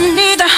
need a